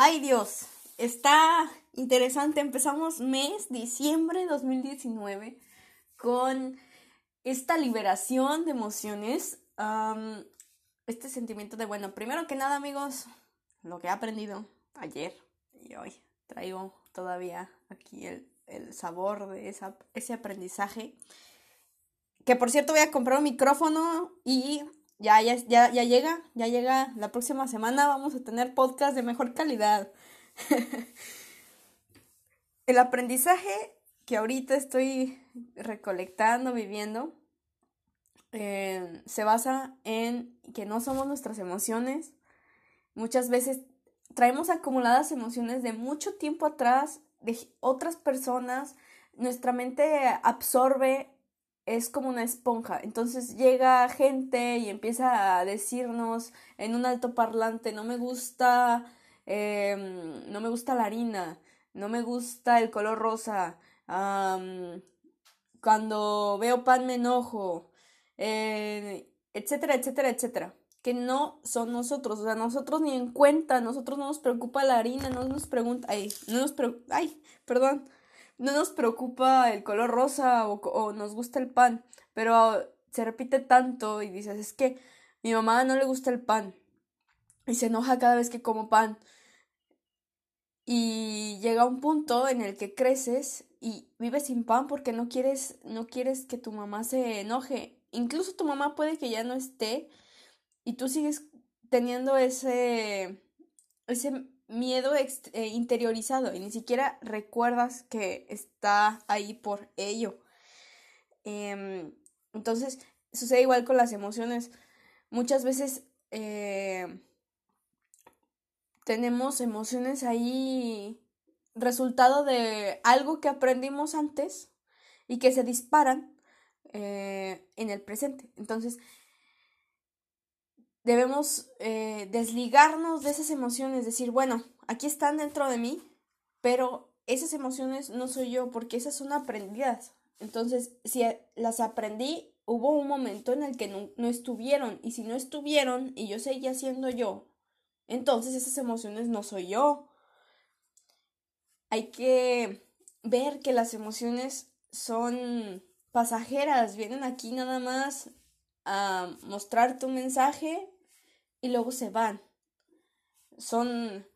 Ay Dios, está interesante. Empezamos mes, diciembre de 2019, con esta liberación de emociones. este sentimiento de, bueno, primero que nada amigos, lo que he aprendido ayer y hoy, traigo todavía aquí el, el sabor de esa, ese aprendizaje. Que por cierto voy a comprar un micrófono y ya, ya, ya, ya llega, ya llega la próxima semana, vamos a tener podcast de mejor calidad. El aprendizaje que ahorita estoy recolectando, viviendo, eh, se basa en que no somos nuestras emociones. Muchas veces traemos acumuladas emociones de mucho tiempo atrás, de otras personas. Nuestra mente absorbe es como una esponja. Entonces llega gente y empieza a decirnos en un alto parlante, no me gusta, em, no me gusta la harina, no me gusta el color rosa, cuando veo pan me enojo, eh, etcétera, etcétera, etcétera. Que no son nosotros, o sea, nosotros ni en cuenta, nosotros no nos preocupa la harina, no nos pregunta, ay, no nos preocupa, ay, perdón, no nos preocupa el color rosa o, nos gusta el pan, pero se repite tanto y dices, es que mi mamá no le gusta el pan y se enoja cada vez que como pan. Y llega un punto en el que creces y vives sin pan porque no quieres, no quieres que tu mamá se enoje. Incluso tu mamá puede que ya no esté y tú sigues teniendo ese, ese miedo eh, interiorizado y ni siquiera recuerdas que está ahí por ello. Em, entonces, sucede igual con las emociones. Muchas veces eh, tenemos emociones ahí resultado de algo que aprendimos antes y que se disparan eh, en el presente. Entonces, debemos eh, desligarnos de esas emociones, decir, bueno, aquí están dentro de mí, pero esas emociones no soy yo porque esas son aprendidas. Entonces, si las aprendí, hubo un momento en el que no, estuvieron y si no estuvieron y yo seguía siendo yo, entonces esas emociones no soy yo. Hay que ver que las emociones son pasajeras, vienen aquí nada más a mostrarte un mensaje y luego se van. Son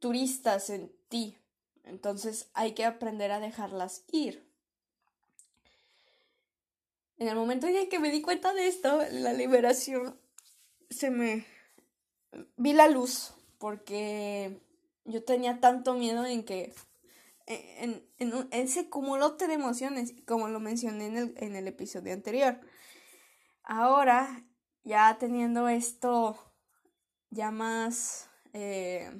turistas en ti. Entonces hay que aprender a dejarlas ir. En el momento en que me di cuenta de esto, la liberación, se me... vi la luz porque yo tenía tanto miedo en que en, en, ese cumulote de emociones, como lo mencioné en el, en el episodio anterior. Ahora, ya teniendo esto ya más eh,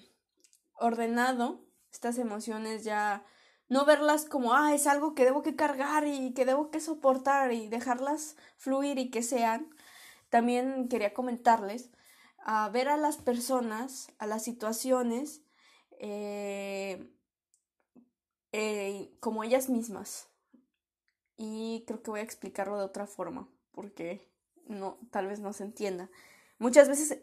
ordenado, estas emociones ya no verlas como, ah, es algo que debo que cargar y que debo que soportar y dejarlas fluir y que sean. También quería comentarles a ver a las personas, a las situaciones, eh, eh, como ellas mismas. Y creo que voy a explicarlo de otra forma, porque no, tal vez no se entienda. Muchas veces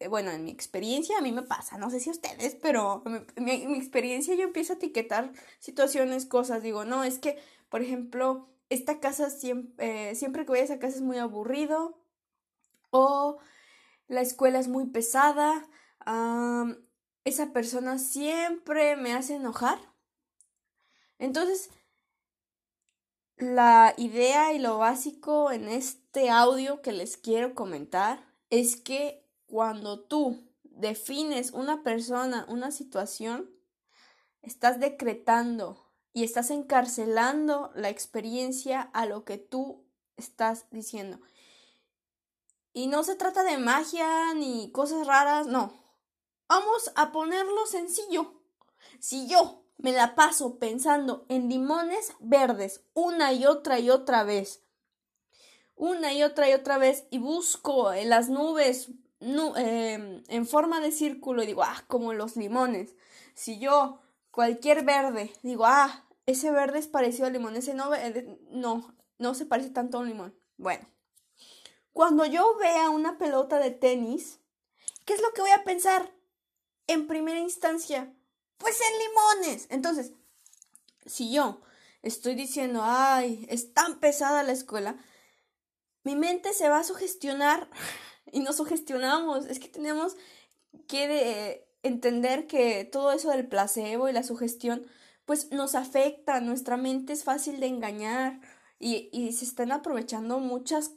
eh, bueno, en mi experiencia a mí me pasa, no sé si a ustedes, pero en mi, experiencia yo empiezo a etiquetar situaciones, cosas, digo, no, es que, por ejemplo, esta casa siempre, eh, siempre que voy a esa casa es muy aburrido, o la escuela es muy pesada, esa persona siempre me hace enojar. Entonces, la idea y lo básico en este audio que les quiero comentar es que cuando tú defines una persona, una situación, estás decretando y estás encarcelando la experiencia a lo que tú estás diciendo. Y no se trata de magia ni cosas raras, no. Vamos a ponerlo sencillo. Si yo me la paso pensando en limones verdes una y otra y otra vez, una y otra y otra vez, y busco en las nubes em, en forma de círculo y digo, ah, como los limones. Si yo cualquier verde digo, ah, ese verde es parecido al limón, ese no, no, no se parece tanto a un limón. Bueno, cuando yo vea una pelota de tenis, ¿qué es lo que voy a pensar? en primera instancia? Pues en limones. Entonces, si yo estoy diciendo, ay, es tan pesada la escuela, mi mente se va a sugestionar y nos sugestionamos. Es que tenemos que entender que todo eso del placebo y la sugestión, pues nos afecta, nuestra mente es fácil de engañar y, se están aprovechando muchas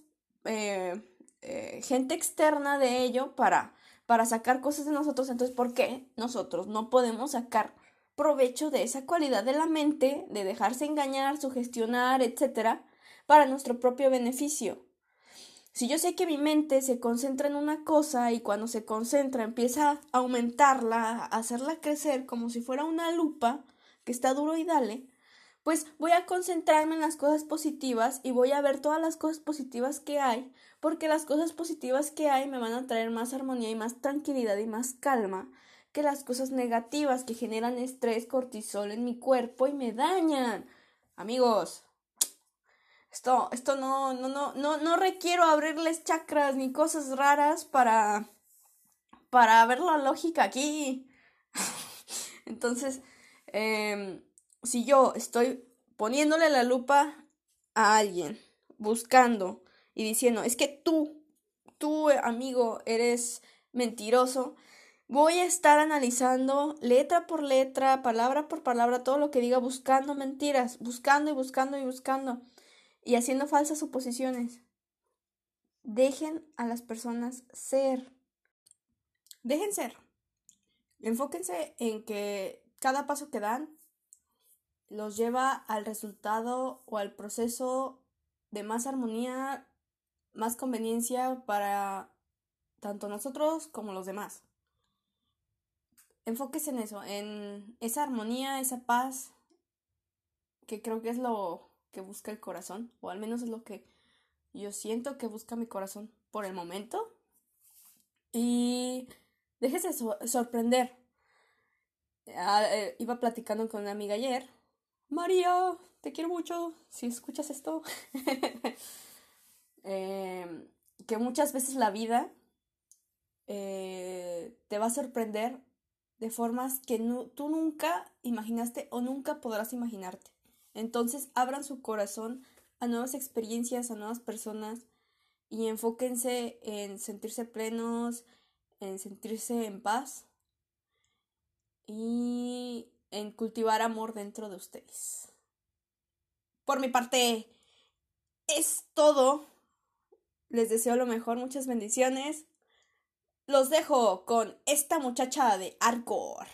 eh, eh, gente externa de ello para, para sacar cosas de nosotros. Entonces, ¿por qué nosotros no podemos sacar provecho de esa cualidad de la mente, de dejarse engañar, sugestionar, etcétera, para nuestro propio beneficio? Si yo sé que mi mente se concentra en una cosa y cuando se concentra empieza a aumentarla, a hacerla crecer como si fuera una lupa que está duro y dale, pues voy a concentrarme en las cosas positivas y voy a ver todas las cosas positivas que hay, porque las cosas positivas que hay me van a traer más armonía y más tranquilidad y más calma que las cosas negativas que generan estrés, cortisol en mi cuerpo y me dañan. Amigos, esto, esto no, no, no, no, no requiero abrirles chakras ni cosas raras para, para ver la lógica aquí. Entonces, em, si yo estoy poniéndole la lupa a alguien, buscando y diciendo, es que tú, tú, amigo, eres mentiroso, voy a estar analizando letra por letra, palabra por palabra, todo lo que diga, buscando mentiras, buscando y buscando y buscando y haciendo falsas suposiciones. Dejen a las personas ser. Dejen ser. Enfóquense en que cada paso que dan los lleva al resultado o al proceso de más armonía, más conveniencia para tanto nosotros como los demás. Enfóquese en eso, en esa armonía, esa paz, que creo que es lo que busca el corazón, o al menos es lo que yo siento que busca mi corazón por el momento. Y déjese sorprender. Ah, eh, iba platicando con una amiga ayer. María, te quiero mucho. Si escuchas esto. Em, que muchas veces la vida eh, te va a sorprender de formas que tú nunca imaginaste o nunca podrás imaginarte. Entonces abran su corazón a nuevas experiencias, a nuevas personas y enfóquense en sentirse plenos, en sentirse en paz y en cultivar amor dentro de ustedes. Por mi parte, es todo. Les deseo lo mejor, muchas bendiciones. Los dejo con esta muchacha de Arcor.